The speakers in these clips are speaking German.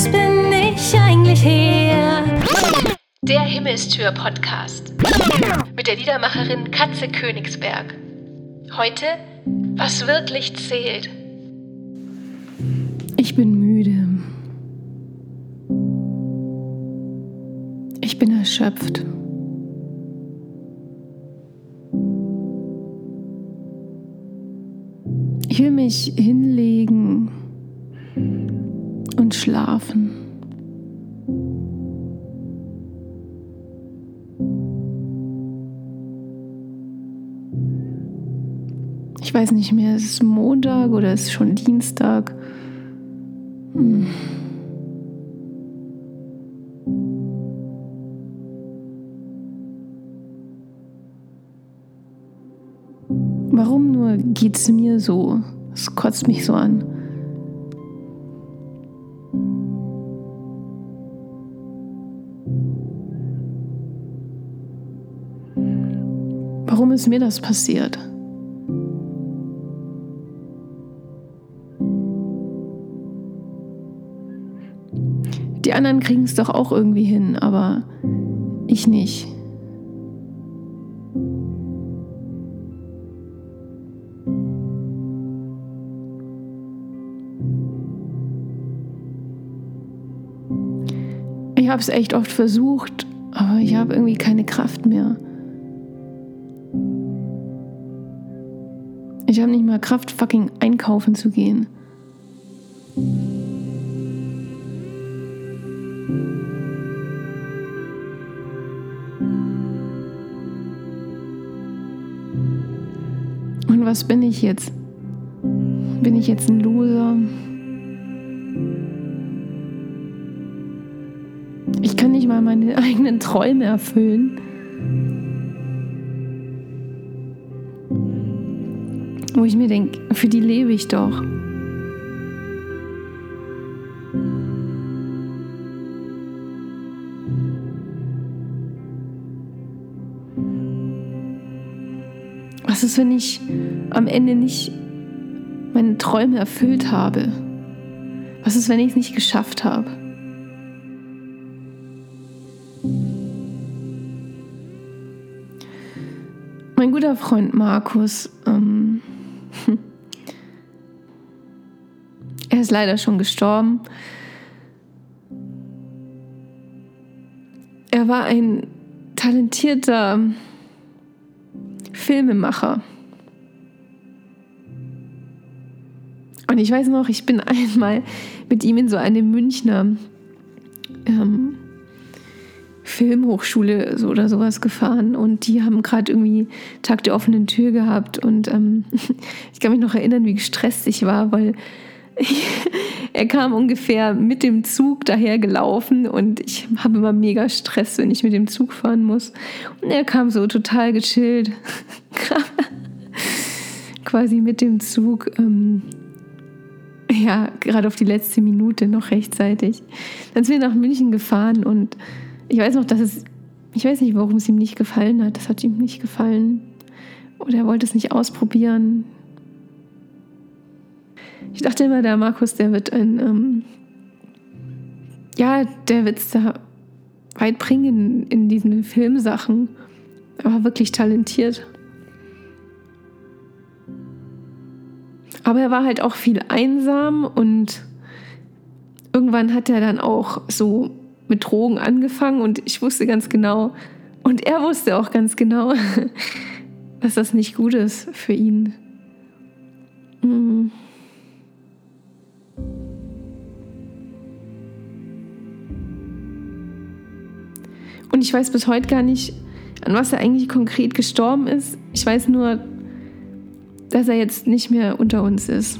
Was bin ich eigentlich hier? Der Himmelstür-Podcast mit der Liedermacherin Katze Königsberg. Heute, was wirklich zählt. Ich bin müde. Ich bin erschöpft. Ich will mich hinlegen und schlafen. Ich weiß nicht mehr, ist es Montag oder ist es schon Dienstag? Hm. Warum nur geht es mir so? Es kotzt mich so an. Warum ist mir das passiert? Die anderen kriegen es doch auch irgendwie hin, aber ich nicht. Ich habe es echt oft versucht, aber ich habe irgendwie keine Kraft mehr. Ich habe nicht mal Kraft, fucking einkaufen zu gehen. Und was bin ich jetzt? Bin ich jetzt ein Loser? Ich kann nicht mal meine eigenen Träume erfüllen. Wo ich mir denke, für die lebe ich doch. Was ist, wenn ich am Ende nicht meine Träume erfüllt habe? Was ist, wenn ich es nicht geschafft habe? Mein guter Freund Markus, ähm, er ist leider schon gestorben. Er war ein talentierter Filmemacher. Und ich weiß noch, ich bin einmal mit ihm in so eine Münchner ähm, Filmhochschule oder sowas gefahren und die haben gerade irgendwie Tag der offenen Tür gehabt und ähm, ich kann mich noch erinnern, wie gestresst ich war, weil er kam ungefähr mit dem Zug daher gelaufen und ich habe immer mega Stress, wenn ich mit dem Zug fahren muss. Und er kam so total gechillt, quasi mit dem Zug. Ähm, ja, gerade auf die letzte Minute noch rechtzeitig. Dann sind wir nach München gefahren und ich weiß noch, dass es, ich weiß nicht, warum es ihm nicht gefallen hat. Das hat ihm nicht gefallen. Oder er wollte es nicht ausprobieren. Ich dachte immer, der Markus, der wird ein, ähm, ja, der wird es da weit bringen in, in diesen Filmsachen. Er war wirklich talentiert. Aber er war halt auch viel einsam und irgendwann hat er dann auch so mit Drogen angefangen und ich wusste ganz genau, und er wusste auch ganz genau, dass das nicht gut ist für ihn. Mhm. Und ich weiß bis heute gar nicht, an was er eigentlich konkret gestorben ist. Ich weiß nur, dass er jetzt nicht mehr unter uns ist.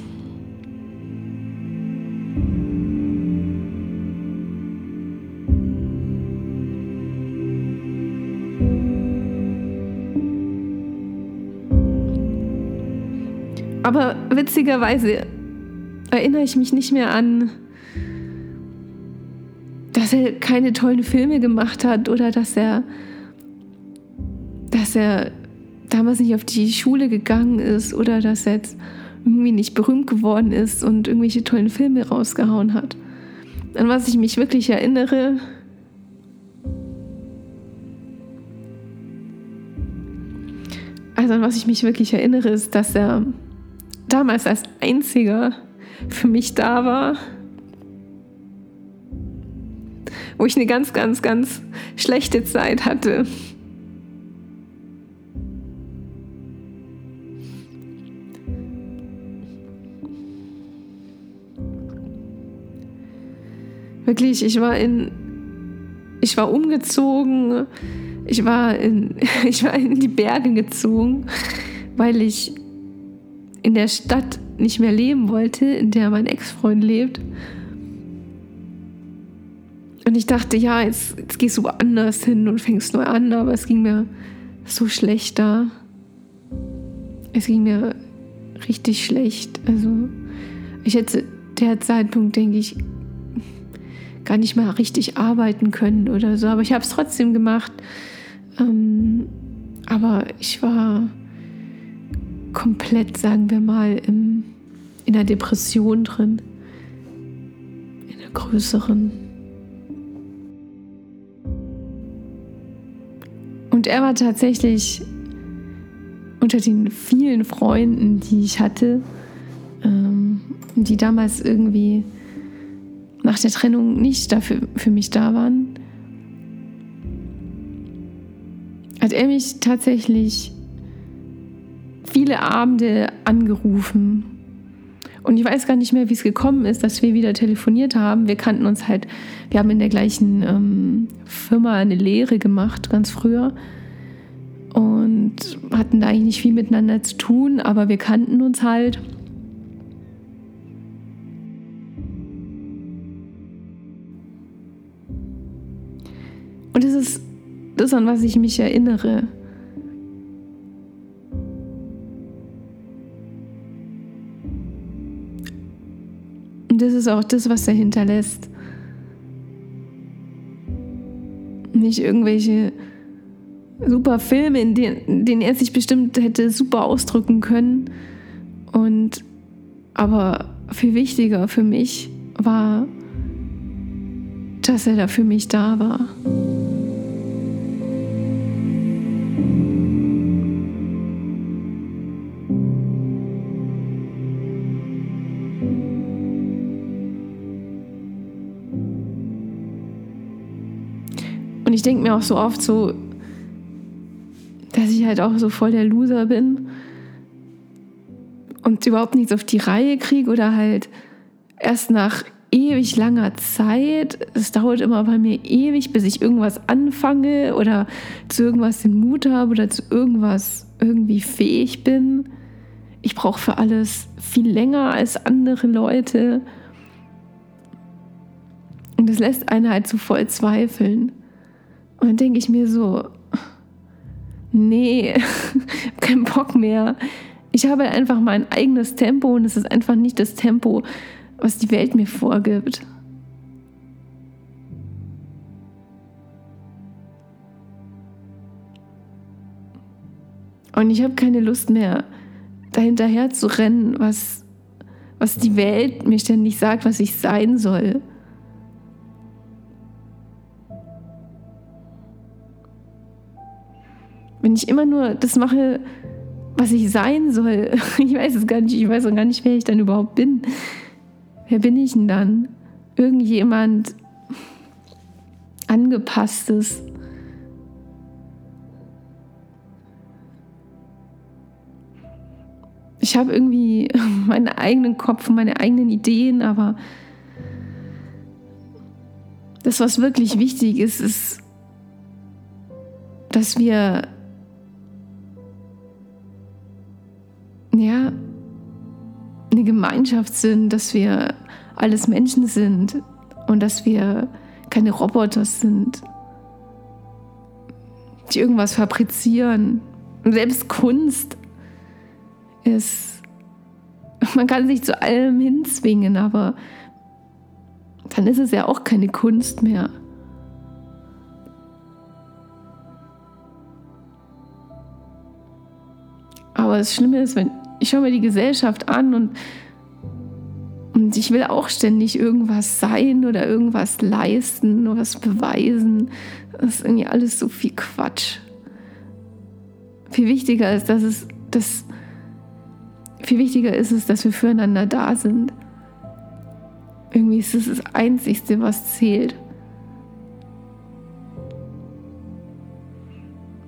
Aber witzigerweise erinnere ich mich nicht mehr an, dass er keine tollen Filme gemacht hat oder dass er, dass er damals nicht auf die Schule gegangen ist oder dass er jetzt irgendwie nicht berühmt geworden ist und irgendwelche tollen Filme rausgehauen hat. an was ich mich wirklich erinnere, also an was ich mich wirklich erinnere, ist, dass er damals als einziger für mich da war, wo ich eine ganz, ganz, ganz schlechte Zeit hatte. Wirklich, ich war in, ich war umgezogen, ich war in, ich war in die Berge gezogen, weil ich in der Stadt nicht mehr leben wollte, in der mein Ex-Freund lebt. Und ich dachte, ja, jetzt, jetzt gehst du woanders hin und fängst neu an, aber es ging mir so schlecht da. Es ging mir richtig schlecht. Also ich hätte der Zeitpunkt, denke ich, gar nicht mal richtig arbeiten können oder so. Aber ich habe es trotzdem gemacht. Ähm, aber ich war komplett, sagen wir mal, im, in einer Depression drin. In einer größeren. Und er war tatsächlich unter den vielen Freunden, die ich hatte, ähm, die damals irgendwie nach der Trennung nicht dafür für mich da waren, hat er mich tatsächlich viele Abende angerufen. Und ich weiß gar nicht mehr, wie es gekommen ist, dass wir wieder telefoniert haben. Wir kannten uns halt, wir haben in der gleichen ähm, Firma eine Lehre gemacht, ganz früher. Und hatten da eigentlich nicht viel miteinander zu tun, aber wir kannten uns halt. Und das ist das, an was ich mich erinnere. Das ist auch das, was er hinterlässt. Nicht irgendwelche super Filme, in denen, in denen er sich bestimmt hätte super ausdrücken können. Und aber viel wichtiger für mich war, dass er da für mich da war. Ich denke mir auch so oft so, dass ich halt auch so voll der Loser bin und überhaupt nichts auf die Reihe kriege oder halt erst nach ewig langer Zeit. Es dauert immer bei mir ewig, bis ich irgendwas anfange oder zu irgendwas den Mut habe oder zu irgendwas irgendwie fähig bin. Ich brauche für alles viel länger als andere Leute. Und das lässt einen halt so voll zweifeln. Und dann denke ich mir so, nee, kein Bock mehr. Ich habe einfach mein eigenes Tempo und es ist einfach nicht das Tempo, was die Welt mir vorgibt. Und ich habe keine Lust mehr, dahinterher zu rennen, was, was die Welt mir ständig sagt, was ich sein soll. Wenn ich immer nur das mache, was ich sein soll, ich weiß es gar nicht, ich weiß auch gar nicht, wer ich dann überhaupt bin. Wer bin ich denn dann? Irgendjemand angepasstes. Ich habe irgendwie meinen eigenen Kopf und meine eigenen Ideen, aber das, was wirklich wichtig ist, ist, dass wir Gemeinschaft sind, dass wir alles Menschen sind und dass wir keine Roboter sind, die irgendwas fabrizieren. Selbst Kunst ist, man kann sich zu allem hinzwingen, aber dann ist es ja auch keine Kunst mehr. Aber das Schlimme ist, wenn ich schaue mir die Gesellschaft an und Und ich will auch ständig irgendwas sein oder irgendwas leisten oder was beweisen. Das ist irgendwie alles so viel Quatsch. Viel wichtiger ist, dass es, dass, viel wichtiger ist es, dass wir füreinander da sind. Irgendwie ist es das Einzigste, was zählt.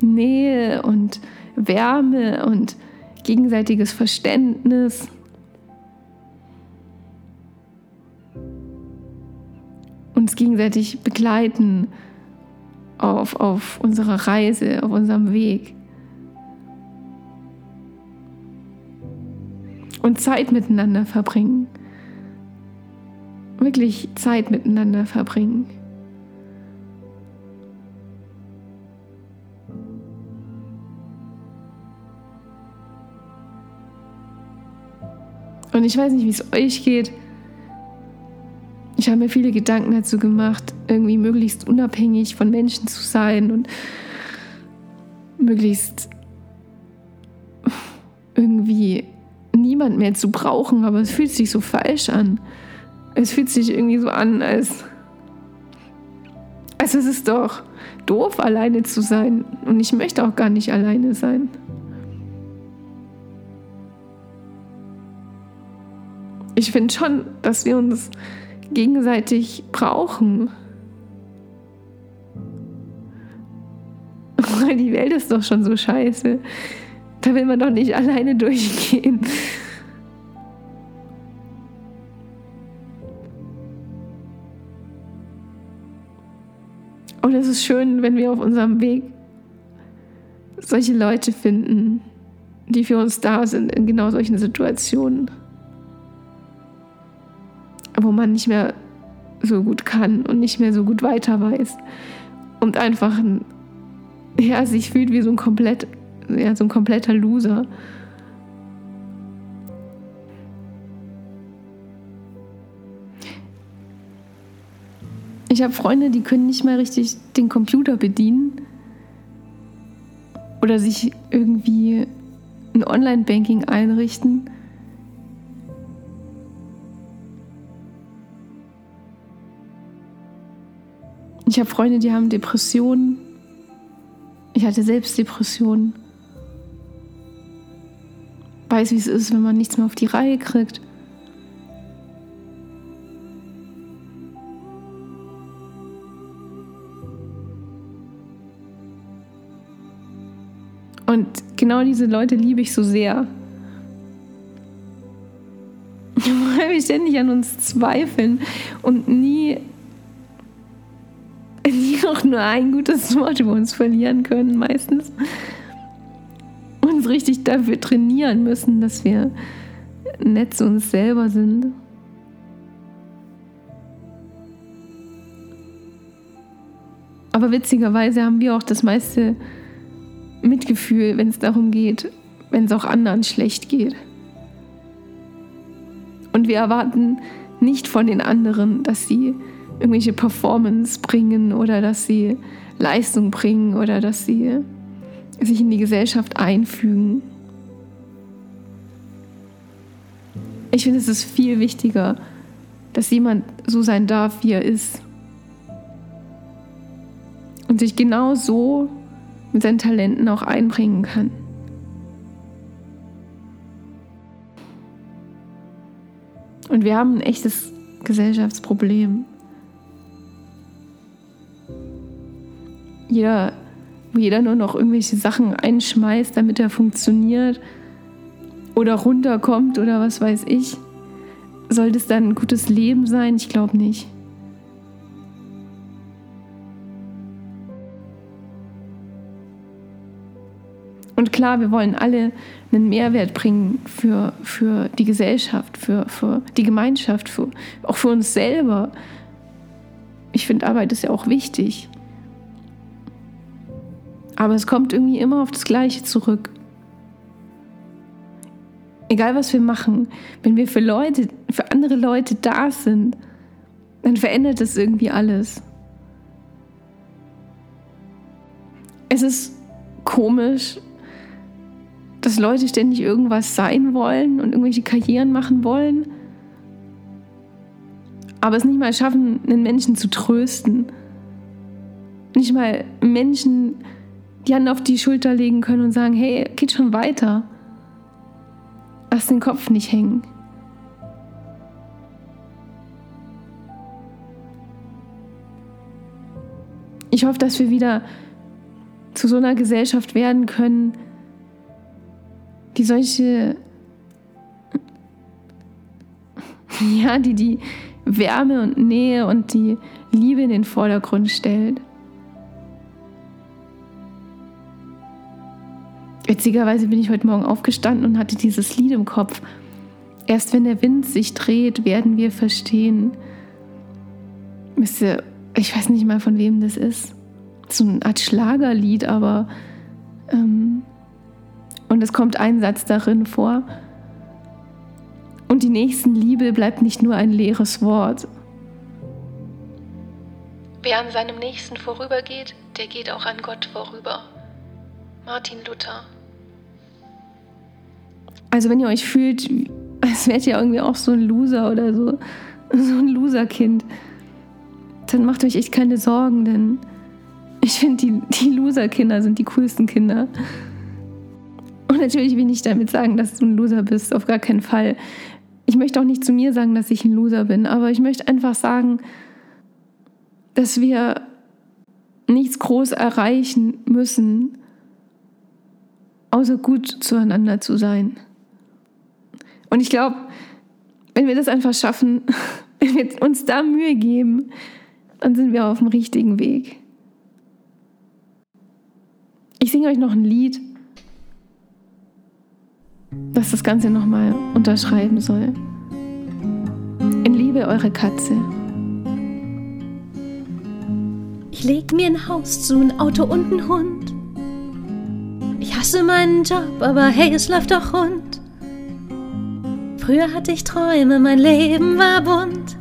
Nähe und Wärme und gegenseitiges Verständnis. Uns gegenseitig begleiten auf, auf unserer Reise, auf unserem Weg. Und Zeit miteinander verbringen. Wirklich Zeit miteinander verbringen. Und ich weiß nicht, wie es euch geht. Ich habe mir viele Gedanken dazu gemacht, irgendwie möglichst unabhängig von Menschen zu sein und möglichst irgendwie niemand mehr zu brauchen, aber es fühlt sich so falsch an. Es fühlt sich irgendwie so an, als, als es ist doch doof, alleine zu sein. Und ich möchte auch gar nicht alleine sein. ich finde schon, dass wir uns gegenseitig brauchen. Weil die Welt ist doch schon so scheiße. Da will man doch nicht alleine durchgehen. Und es ist schön, wenn wir auf unserem Weg solche Leute finden, die für uns da sind in genau solchen Situationen wo man nicht mehr so gut kann und nicht mehr so gut weiter weiß und einfach ein, ja, sich fühlt wie so ein komplett, ja, so ein kompletter Loser. Ich habe Freunde, die können nicht mal richtig den Computer bedienen oder sich irgendwie ein Online-Banking einrichten. Ich habe Freunde, die haben Depressionen. Ich hatte selbst Depressionen. Weiß, wie es ist, wenn man nichts mehr auf die Reihe kriegt. Und genau diese Leute liebe ich so sehr. Weil wir ständig an uns zweifeln und nie auch nur ein gutes Wort über uns verlieren können, meistens. Uns richtig dafür trainieren müssen, dass wir nett zu uns selber sind. Aber witzigerweise haben wir auch das meiste Mitgefühl, wenn es darum geht, wenn es auch anderen schlecht geht. Und wir erwarten nicht von den anderen, dass sie irgendwelche Performance bringen oder dass sie Leistung bringen oder dass sie sich in die Gesellschaft einfügen. Ich finde, es ist viel wichtiger, dass jemand so sein darf, wie er ist. Und sich genau so mit seinen Talenten auch einbringen kann. Und wir haben ein echtes Gesellschaftsproblem. Jeder, wo jeder nur noch irgendwelche Sachen einschmeißt, damit er funktioniert oder runterkommt oder was weiß ich. Soll das dann ein gutes Leben sein? Ich glaube nicht. Und klar, wir wollen alle einen Mehrwert bringen für, für die Gesellschaft, für, für die Gemeinschaft, für, auch für uns selber. Ich finde, Arbeit ist ja auch wichtig. Aber es kommt irgendwie immer auf das Gleiche zurück. Egal was wir machen, wenn wir für Leute, für andere Leute da sind, dann verändert es irgendwie alles. Es ist komisch, dass Leute ständig irgendwas sein wollen und irgendwelche Karrieren machen wollen aber es nicht mal schaffen, einen Menschen zu trösten. Nicht mal Menschen die Hand auf die Schulter legen können und sagen, hey, geht schon weiter. Lass den Kopf nicht hängen. Ich hoffe, dass wir wieder zu so einer Gesellschaft werden können, die solche, ja, die die Wärme und Nähe und die Liebe in den Vordergrund stellt. Witzigerweise bin ich heute Morgen aufgestanden und hatte dieses Lied im Kopf. Erst wenn der Wind sich dreht, werden wir verstehen. Müsste, ich weiß nicht mal von wem das ist. So eine Art Schlagerlied, aber. Ähm, und es kommt ein Satz darin vor. Und die Nächstenliebe bleibt nicht nur ein leeres Wort. Wer an seinem Nächsten vorübergeht, der geht auch an Gott vorüber. Martin Luther. Also wenn ihr euch fühlt, als wärt ihr irgendwie auch so ein Loser oder so, so ein Loserkind, dann macht euch echt keine Sorgen, denn ich finde, die, die Loser-Kinder sind die coolsten Kinder. Und natürlich will ich damit sagen, dass du ein Loser bist, auf gar keinen Fall. Ich möchte auch nicht zu mir sagen, dass ich ein Loser bin, aber ich möchte einfach sagen, dass wir nichts groß erreichen müssen, außer gut zueinander zu sein. Und ich glaube, wenn wir das einfach schaffen, wenn wir uns da Mühe geben, dann sind wir auf dem richtigen Weg. Ich singe euch noch ein Lied, das das Ganze nochmal unterschreiben soll. In Liebe eure Katze. Ich leg mir ein Haus zu, ein Auto und ein Hund. Hasse meinen Job, aber hey, es läuft doch rund. Früher hatte ich Träume, mein Leben war bunt.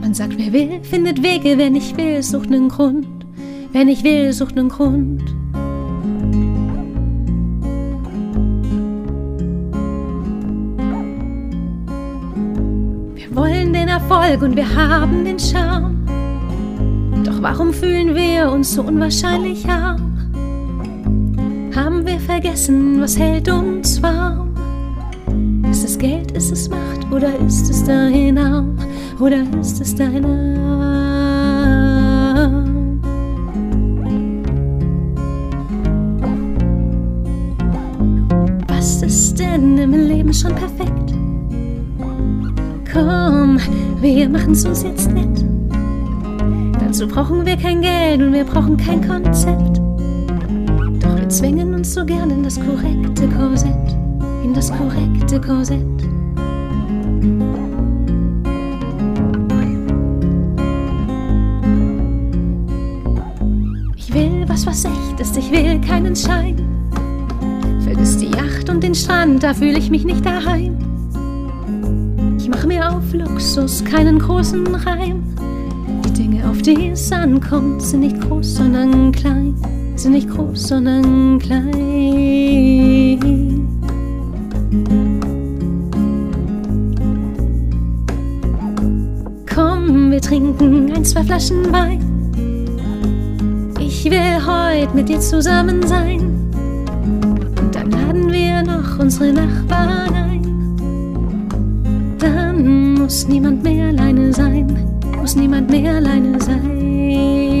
Man sagt, wer will, findet Wege, wer nicht will, sucht einen Grund. Wer nicht will, sucht einen Grund. Wir wollen den Erfolg und wir haben den Charme. Doch warum fühlen wir uns so unwahrscheinlich arm? Haben wir vergessen, was hält uns warm? Ist es Geld, ist es Macht oder ist es dein Arm? Oder ist es dein Arm? Was ist denn im Leben schon perfekt? Komm, wir machen's uns jetzt nett. Dazu brauchen wir kein Geld und wir brauchen kein Konzept zwängen uns so gern in das korrekte Korsett, in das korrekte Korsett. Ich will was, was echt ist, ich will keinen Schein. Vergiss die Yacht und den Strand, da fühle ich mich nicht daheim. Ich mach mir auf Luxus keinen großen Reim. Die Dinge, auf die es ankommt, sind nicht groß, sondern klein sind nicht groß, sondern klein. Komm, wir trinken ein, zwei Flaschen Wein. Ich will heute mit dir zusammen sein. Und dann laden wir noch unsere Nachbarn ein. Dann muss niemand mehr alleine sein, muss niemand mehr alleine sein.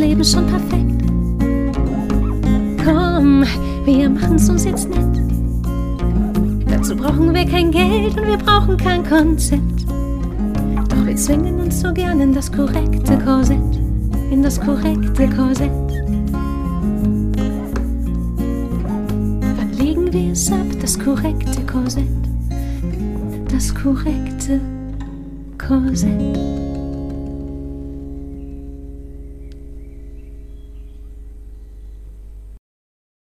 Leben schon perfekt. Komm, wir machen's uns jetzt nett. Dazu brauchen wir kein Geld und wir brauchen kein Konzept. Doch wir zwingen uns so gern in das korrekte Korsett, in das korrekte Korsett. Wann legen wir es ab, das korrekte Korsett, das korrekte Korsett?